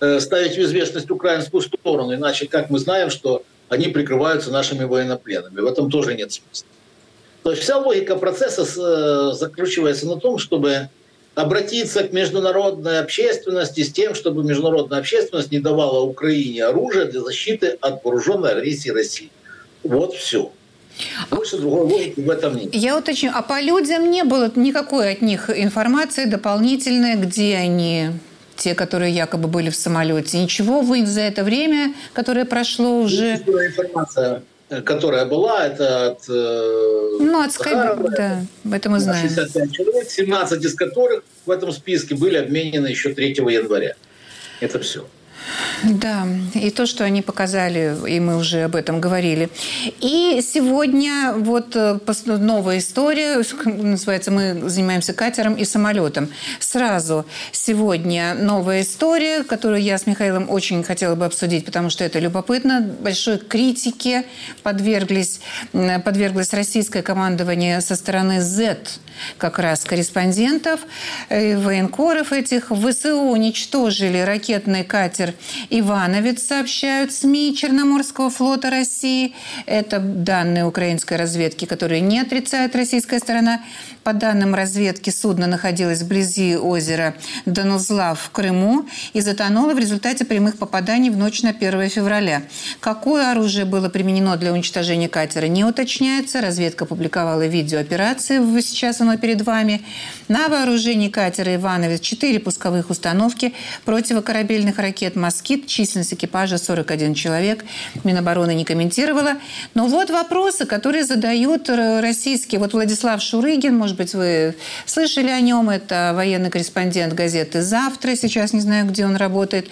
э, ставить в известность украинскую сторону, иначе, как мы знаем, что они прикрываются нашими военнопленными. В этом тоже нет смысла. То есть вся логика процесса э, заключается на том, чтобы обратиться к международной общественности с тем, чтобы международная общественность не давала Украине оружие для защиты от вооруженной агрессии России. Вот все. Больше другой логики в этом нет. Я уточню, а по людям не было никакой от них информации дополнительной, где они те, которые якобы были в самолете. Ничего вы за это время, которое прошло уже... Информация, которая была, это от... Э, ну, от Захарова, да, это мы знаем. 65 человек, 17 из которых в этом списке были обменены еще 3 января. Это все. Да, и то, что они показали, и мы уже об этом говорили. И сегодня вот э, новая история, называется «Мы занимаемся катером и самолетом». Сразу сегодня новая история, которую я с Михаилом очень хотела бы обсудить, потому что это любопытно. Большой критике подверглись, подверглось российское командование со стороны Z, как раз корреспондентов, э, военкоров этих. ВСУ уничтожили ракетный катер «Ивановец», сообщают СМИ Черноморского флота России. Это данные украинской разведки, которые не отрицает российская сторона. По данным разведки, судно находилось вблизи озера Данузлав в Крыму и затонуло в результате прямых попаданий в ночь на 1 февраля. Какое оружие было применено для уничтожения катера, не уточняется. Разведка публиковала видео операции, сейчас оно перед вами. На вооружении катера «Ивановец» 4 пусковых установки противокорабельных ракет «Москит». Численность экипажа 41 человек. Минобороны не комментировала. Но вот вопросы, которые задают российские. Вот Владислав Шурыгин, может быть, вы слышали о нем. Это военный корреспондент газеты «Завтра». Сейчас не знаю, где он работает.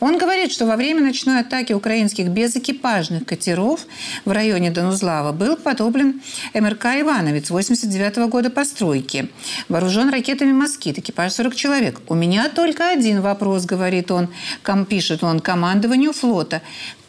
Он говорит, что во время ночной атаки украинских безэкипажных катеров в районе Донузлава был потоплен МРК «Ивановец» 89 -го года постройки. Вооружен ракетами «Москит». Экипаж 40 человек. У меня только один вопрос, говорит он, пишет он, командованию флота.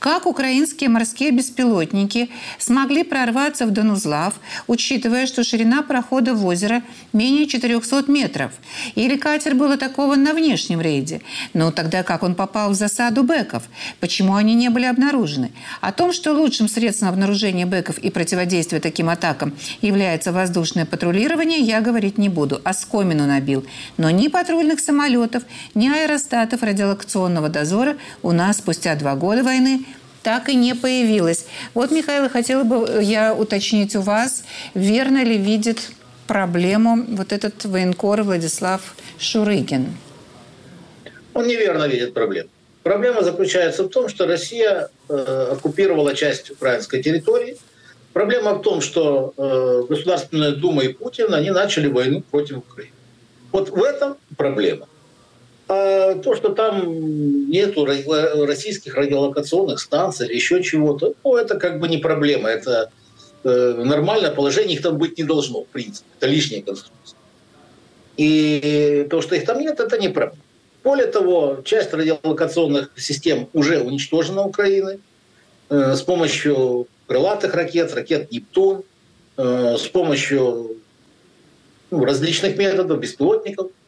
Как украинские морские беспилотники смогли прорваться в Донузлав, учитывая, что ширина прохода в озеро менее 400 метров? Или катер был атакован на внешнем рейде? Но тогда как он попал в засаду бэков? Почему они не были обнаружены? О том, что лучшим средством обнаружения бэков и противодействия таким атакам является воздушное патрулирование, я говорить не буду. Оскомину набил. Но ни патрульных самолетов, ни аэростатов радиолокационного дозора у нас спустя два года войны так и не появилась. Вот, Михаил, хотела бы я уточнить у вас, верно ли видит проблему вот этот военкор Владислав Шурыгин? Он неверно видит проблему. Проблема заключается в том, что Россия э, оккупировала часть украинской территории. Проблема в том, что э, Государственная Дума и Путин, они начали войну против Украины. Вот в этом проблема. А то, что там нету российских радиолокационных станций или еще чего-то, ну, это как бы не проблема. Это э, нормальное положение, их там быть не должно, в принципе. Это лишняя конструкция. И то, что их там нет, это не проблема. Более того, часть радиолокационных систем уже уничтожена Украиной э, с помощью крылатых ракет, ракет «Нептун», э, с помощью ну, различных методов, беспилотников –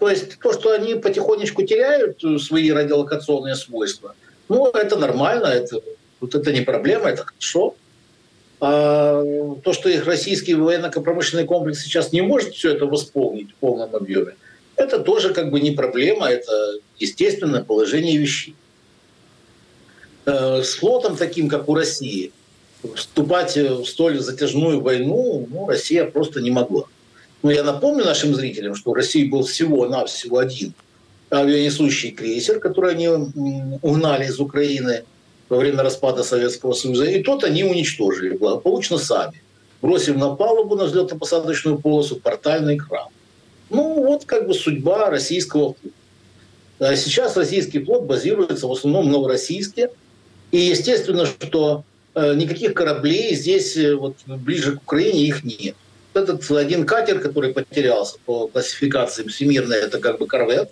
то есть то, что они потихонечку теряют свои радиолокационные свойства, ну, это нормально, это, вот это не проблема, это хорошо. А то, что их российский военно-промышленный комплекс сейчас не может все это восполнить в полном объеме, это тоже как бы не проблема, это естественное положение вещей. Э, с флотом таким, как у России, вступать в столь затяжную войну ну, Россия просто не могла. Но я напомню нашим зрителям, что у России был всего-навсего один авианесущий крейсер, который они угнали из Украины во время распада Советского Союза. И тот они уничтожили благополучно сами, бросив на палубу на взлетно-посадочную полосу портальный кран. Ну, вот как бы судьба российского флота. А сейчас российский флот базируется в основном в Новороссийске. И естественно, что э, никаких кораблей здесь э, вот, ближе к Украине их нет этот один катер, который потерялся по классификации всемирной, это как бы корвет,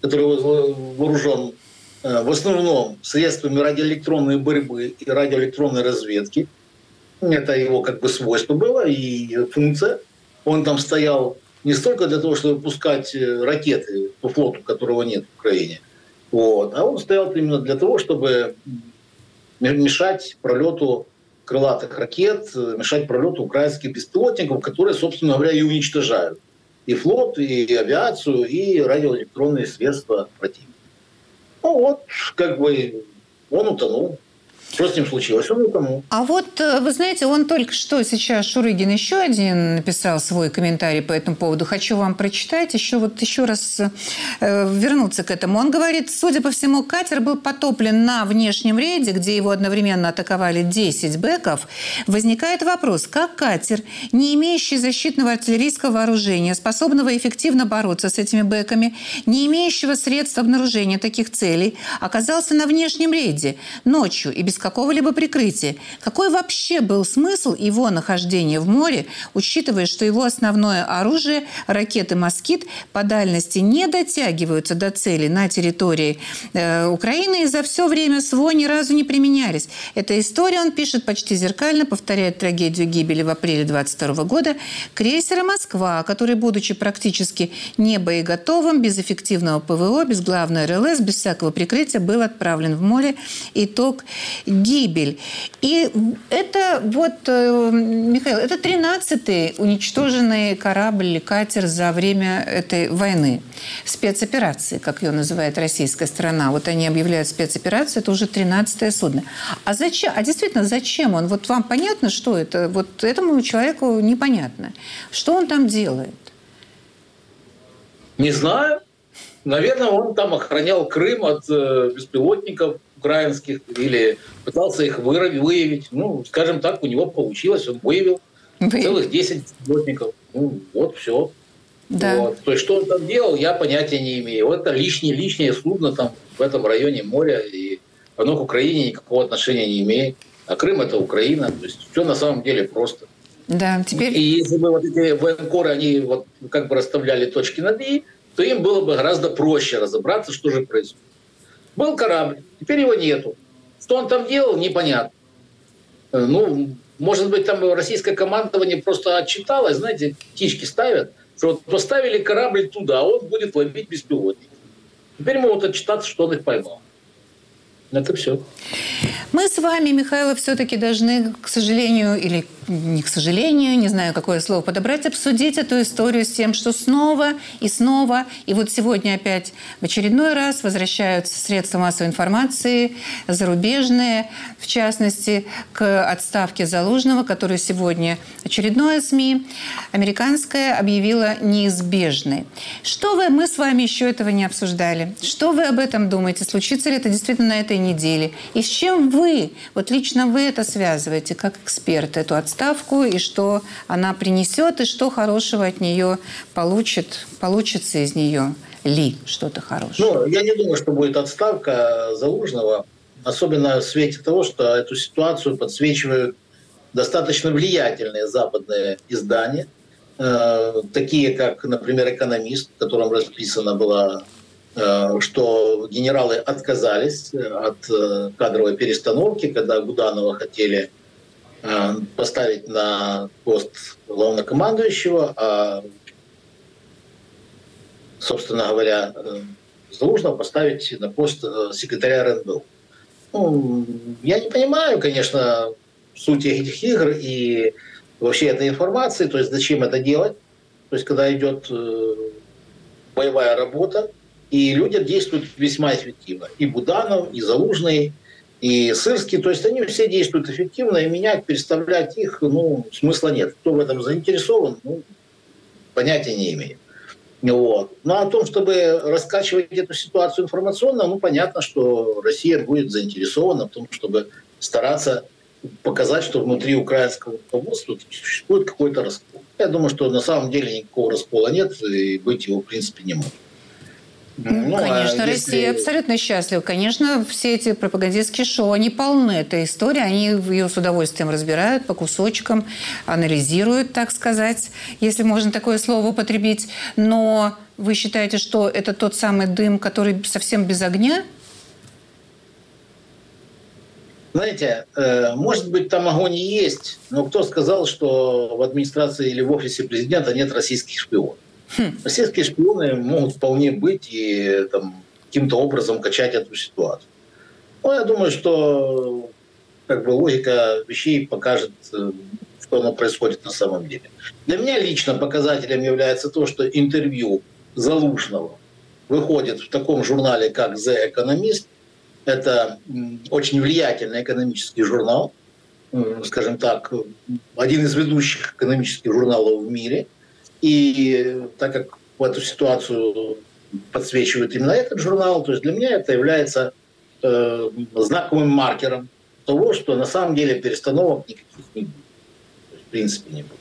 который вооружен э, в основном средствами радиоэлектронной борьбы и радиоэлектронной разведки. Это его как бы свойство было и функция. Он там стоял не столько для того, чтобы пускать э, ракеты по флоту, которого нет в Украине, вот, а он стоял именно для того, чтобы мешать пролету крылатых ракет, э, мешать пролету украинских беспилотников, которые, собственно говоря, и уничтожают и флот, и авиацию, и радиоэлектронные средства противника. Ну вот, как бы он утонул. Что с ним случилось? Он утонул. А вот, э, вы знаете, он только что сейчас, Шурыгин, еще один написал свой комментарий по этому поводу. Хочу вам прочитать, еще вот еще раз э, вернуться к этому. Он говорит, судя по всему, катер был потоплен на внешнем рейде, где его одновременно атаковали 10 бэков. Возникает вопрос, как катер, не имеющий защитного артиллерийского вооружения, способного эффективно бороться с этими бэками, не имеющего средств обнаружения таких целей, оказался на внешнем рейде ночью и без без какого-либо прикрытия. Какой вообще был смысл его нахождения в море, учитывая, что его основное оружие – ракеты «Москит» по дальности не дотягиваются до цели на территории э, Украины и за все время СВО ни разу не применялись. Эта история, он пишет, почти зеркально повторяет трагедию гибели в апреле 22 года крейсера «Москва», который, будучи практически не боеготовым, без эффективного ПВО, без главной РЛС, без всякого прикрытия, был отправлен в море. Итог – гибель. И это вот, э, Михаил, это 13-й уничтоженный корабль или катер за время этой войны. Спецоперации, как ее называет российская страна. Вот они объявляют спецоперацию, это уже 13-е судно. А зачем? А действительно, зачем он? Вот вам понятно, что это? Вот этому человеку непонятно. Что он там делает? Не знаю. Наверное, он там охранял Крым от э, беспилотников украинских или пытался их выявить. Ну, скажем так, у него получилось, он выявил Вы... целых 10 беспилотников. Ну, вот все. Да. Вот. То есть, что он там делал, я понятия не имею. Вот это лишнее, лишнее судно там в этом районе моря, и оно к Украине никакого отношения не имеет. А Крым – это Украина. То есть, все на самом деле просто. Да, теперь... И если бы вот эти военкоры, они вот как бы расставляли точки над «и», то им было бы гораздо проще разобраться, что же происходит. Был корабль, теперь его нету. Что он там делал, непонятно. Э, ну, может быть, там российское командование просто отчиталось, знаете, птички ставят, что вот поставили корабль туда, а он будет ловить беспилотник. Теперь могут отчитаться, что он их поймал. Это все. Мы с вами, Михаил, все-таки должны, к сожалению, или не к сожалению, не знаю, какое слово подобрать, обсудить эту историю с тем, что снова и снова, и вот сегодня опять в очередной раз возвращаются средства массовой информации, зарубежные, в частности, к отставке Залужного, которую сегодня очередное СМИ, американское, объявила неизбежной. Что вы, мы с вами еще этого не обсуждали. Что вы об этом думаете? Случится ли это действительно на этой неделе? И с чем вы, вот лично вы это связываете, как эксперт, эту отставку? Отставку, и что она принесет, и что хорошего от нее получит, получится из нее ли что-то хорошее? Ну, я не думаю, что будет отставка Залужного, особенно в свете того, что эту ситуацию подсвечивают достаточно влиятельные западные издания, э, такие как, например, «Экономист», в котором расписано было, э, что генералы отказались от э, кадровой перестановки, когда Гуданова хотели поставить на пост главнокомандующего, а, собственно говоря, э, Залужного поставить на пост э, секретаря РНБО. Ну, я не понимаю, конечно, сути этих игр и вообще этой информации, то есть зачем это делать. То есть когда идет боевая работа, и люди действуют весьма эффективно. И Буданов, и Залужный – и Сырский, то есть они все действуют эффективно, и менять, переставлять их, ну, смысла нет. Кто в этом заинтересован, ну, понятия не имею. Вот. Ну, о том, чтобы раскачивать эту ситуацию информационно, ну, понятно, что Россия будет заинтересована в том, чтобы стараться показать, что внутри украинского руководства существует какой-то раскол. Я думаю, что на самом деле никакого раскола нет, и быть его в принципе не может. Ну, Конечно, а если... Россия абсолютно счастлива. Конечно, все эти пропагандистские шоу, они полны этой истории. Они ее с удовольствием разбирают по кусочкам, анализируют, так сказать, если можно такое слово употребить. Но вы считаете, что это тот самый дым, который совсем без огня? Знаете, э, может быть, там огонь и есть, но кто сказал, что в администрации или в офисе президента нет российских шпионов? Хм. Российские шпионы могут вполне быть и там, каким-то образом качать эту ситуацию. Но я думаю, что как бы логика вещей покажет, э, что оно происходит на самом деле. Для меня лично показателем является то, что интервью Залужного выходит в таком журнале, как The Economist. Это очень влиятельный экономический журнал, скажем так, один из ведущих экономических журналов в мире – и так как в эту ситуацию подсвечивает именно этот журнал, то есть для меня это является э, знаковым маркером того, что на самом деле перестановок никаких не будет. в принципе, не будет.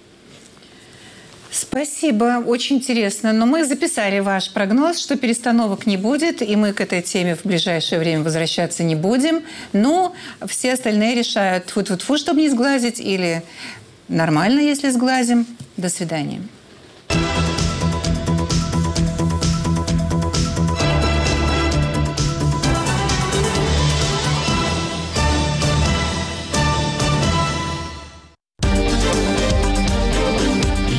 Спасибо, очень интересно. Но мы записали ваш прогноз, что перестановок не будет, и мы к этой теме в ближайшее время возвращаться не будем. Но все остальные решают, фу-фу-фу, чтобы не сглазить, или нормально, если сглазим. До свидания.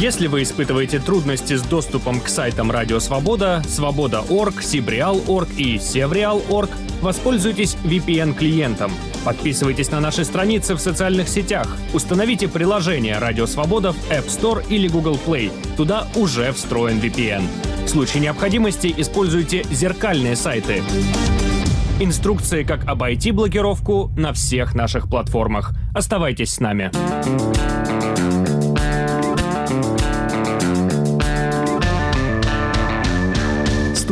Если вы испытываете трудности с доступом к сайтам Радио Свобода, Свобода.орг, Сибреал.орг и Севреал.орг, воспользуйтесь VPN-клиентом. Подписывайтесь на наши страницы в социальных сетях. Установите приложение Радио Свобода в App Store или Google Play. Туда уже встроен VPN. В случае необходимости используйте зеркальные сайты. Инструкции, как обойти блокировку на всех наших платформах. Оставайтесь с нами.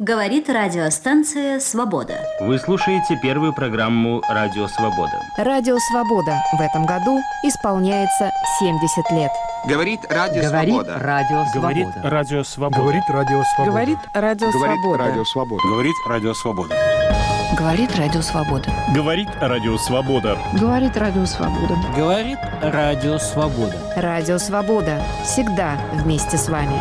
Говорит радиостанция «Свобода». Вы слушаете первую программу «Радио Свобода». Радио «Свобода» в этом году исполняется 70 лет. Говорит Радио Говорит Свобода. Радио Говорит Свобода. Радио Свобода. Говорит Радио Свобода. Говорит Радио Свобода. Говорит Радио Свобода. Говорит Радио Свобода. Говорит Радио Свобода. Говорит Радио Свобода. Говорит Радио Свобода. Радио Свобода. Всегда вместе с вами.